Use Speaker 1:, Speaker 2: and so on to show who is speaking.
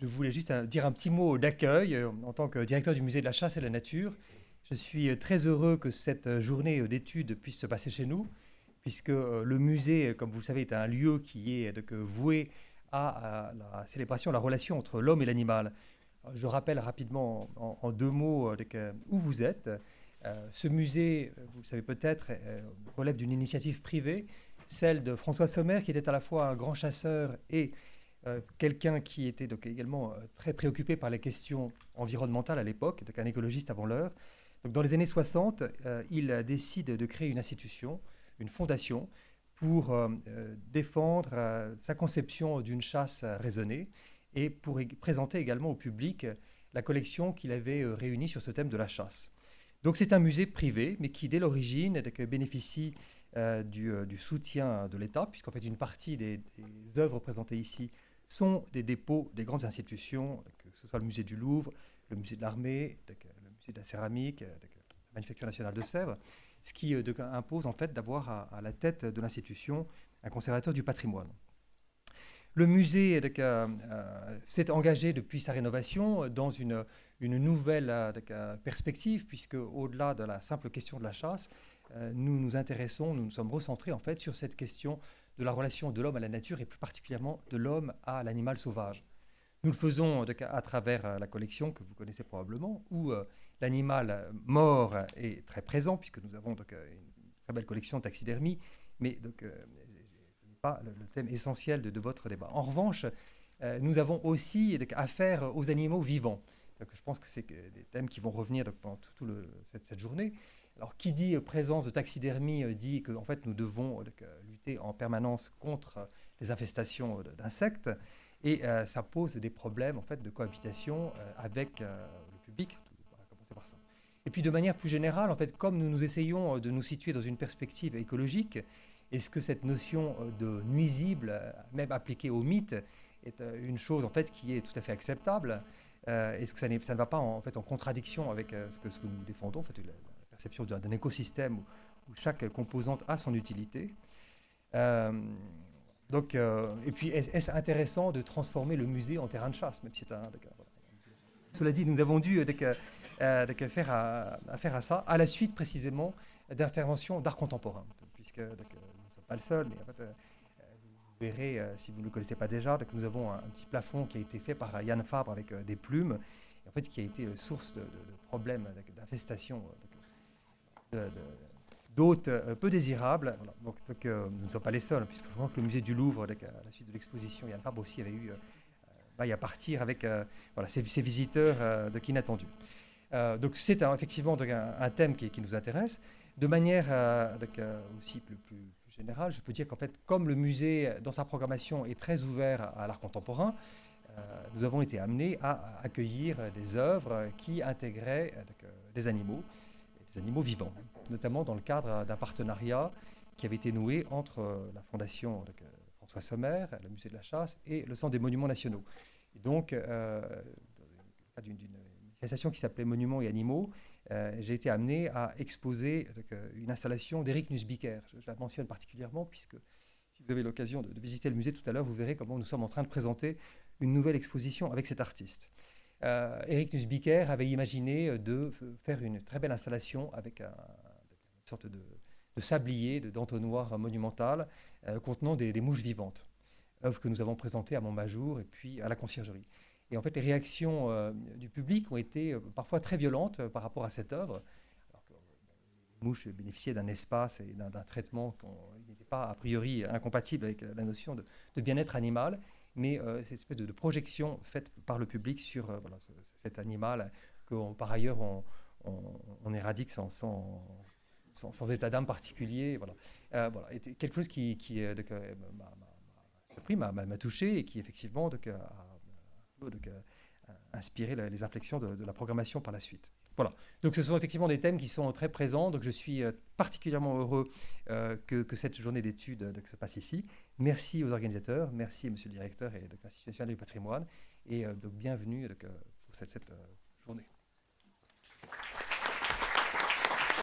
Speaker 1: je voulais juste dire un petit mot d'accueil en tant que directeur du musée de la chasse et de la nature. Je suis très heureux que cette journée d'études puisse se passer chez nous, puisque le musée, comme vous le savez, est un lieu qui est voué à, la célébration, la relation entre l'homme et l'animal. Je rappelle rapidement en, deux mots où vous êtes. ce musée, vous le savez peut-être, relève d'une initiative privée celle de François Sommer, qui était à la fois un grand chasseur et euh, quelqu'un qui était donc également euh, très préoccupé par les questions environnementales à l'époque, donc un écologiste avant l'heure. Donc dans les années 60, euh, il décide de créer une institution, une fondation, pour défendre sa conception d'une chasse raisonnée et pour présenter également au public la collection qu'il avait réunie sur ce thème de la chasse. Donc c'est un musée privé, mais qui dès l'origine bénéficie du, soutien de l'État, puisqu'en fait une partie des, œuvres présentées ici sont des dépôts des grandes institutions, que ce soit le musée du Louvre, le musée de l'armée, le musée de la céramique, la manufacture nationale de Sèvres, ce qui euh, impose en fait d'avoir à, la tête de l'institution un conservateur du patrimoine. Le musée s'est engagé depuis sa rénovation dans une, nouvelle perspective, puisque au-delà de la simple question de la chasse, euh, nous nous intéressons, nous nous sommes recentrés en fait sur cette question de la relation de l'homme à la nature et plus particulièrement de l'homme à l'animal sauvage. Nous le faisons à travers euh, la collection que vous connaissez probablement, où euh, l'animal mort est très présent, puisque nous avons donc une très belle collection de taxidermie, mais donc, ce n'est pas le, thème essentiel de, votre débat. En revanche, nous avons aussi affaire aux animaux vivants. Donc, je pense que c'est des thèmes qui vont revenir pendant toute cette, journée. Alors, qui dit euh, présence de taxidermie euh, dit que en fait, nous devons euh, lutter en permanence contre les infestations d'insectes. Et ça pose des problèmes en fait, de cohabitation avec le public. Et puis, de manière plus générale, en fait, comme nous nous essayons de nous situer dans une perspective écologique, est-ce que cette notion de nuisible, même appliquée au mythe, est une chose en fait qui est tout à fait acceptable? Est-ce que ça, ne va pas en, fait, en contradiction avec ce, que, ce, que, nous défendons en fait, perception d'un écosystème où, chaque composante a son utilité. Euh, donc, euh, et puis, est-ce intéressant de transformer le musée en terrain de chasse, même si c'est un. Cela dit, nous avons dû euh, faire affaire à ça, à la suite précisément d'interventions d'art contemporain, puisque nous ne sommes pas le seul, verrez, si vous ne le connaissez pas déjà, que nous avons un, petit plafond qui a été fait par Yann Fabre avec des plumes, en fait, qui a été source de, problèmes d'infestation d'hôtes euh, peu désirables. Donc, euh, nous ne sommes pas les seuls, puisque je que le musée du Louvre, à la suite de l'exposition, Yann Fabre aussi avait eu euh, à partir avec voilà, ces, visiteurs de qu'inattendus. donc c'est effectivement un, thème qui, nous intéresse. De manière aussi plus, plus, je peux dire qu'en fait, comme le musée, dans sa programmation, est très ouvert à l'art contemporain, nous avons été amenés à accueillir des œuvres qui intégraient des animaux des animaux vivants, notamment dans le cadre d'un partenariat qui avait été noué entre euh, la Fondation euh, François Sommer, le Musée de la Chasse et le Centre des Monuments Nationaux. Et donc, euh, d'une association qui s'appelait Monuments et Animaux, euh, j'ai été amené à exposer une installation d'Éric Nussbiker. Je, la mentionne particulièrement puisque si vous avez l'occasion de, de, visiter le musée tout à l'heure, vous verrez comment nous sommes en train de présenter une nouvelle exposition avec cet artiste. Eric euh, Nussbiker avait imaginé euh, de faire une très belle installation avec une sorte de, sablier, d'entonnoir monumental euh, contenant des, mouches vivantes, œuvre que nous avons présentée à Montmajour et puis à la conciergerie. Et en fait, les réactions du public ont été parfois très violentes par rapport à cette œuvre. Alors que les mouches bénéficiaient d'un espace et d'un traitement qui n'était pas a priori incompatible avec la notion de bien-être animal mais euh, cette espèce de, projection faite par le public sur euh, cet animal que par ailleurs on, éradique sans, état d'âme particulier. Voilà. Euh, voilà. quelque chose qui, m'a m'a touché et qui effectivement a, inspiré les inflexions de la programmation par la suite. Voilà. Donc ce sont effectivement des thèmes qui sont très présents. Donc je suis euh, particulièrement heureux euh, que, cette journée d'études euh, se passe ici. Merci aux organisateurs, merci Monsieur le directeur et l'Institut national du patrimoine, et donc bienvenue pour cette journée.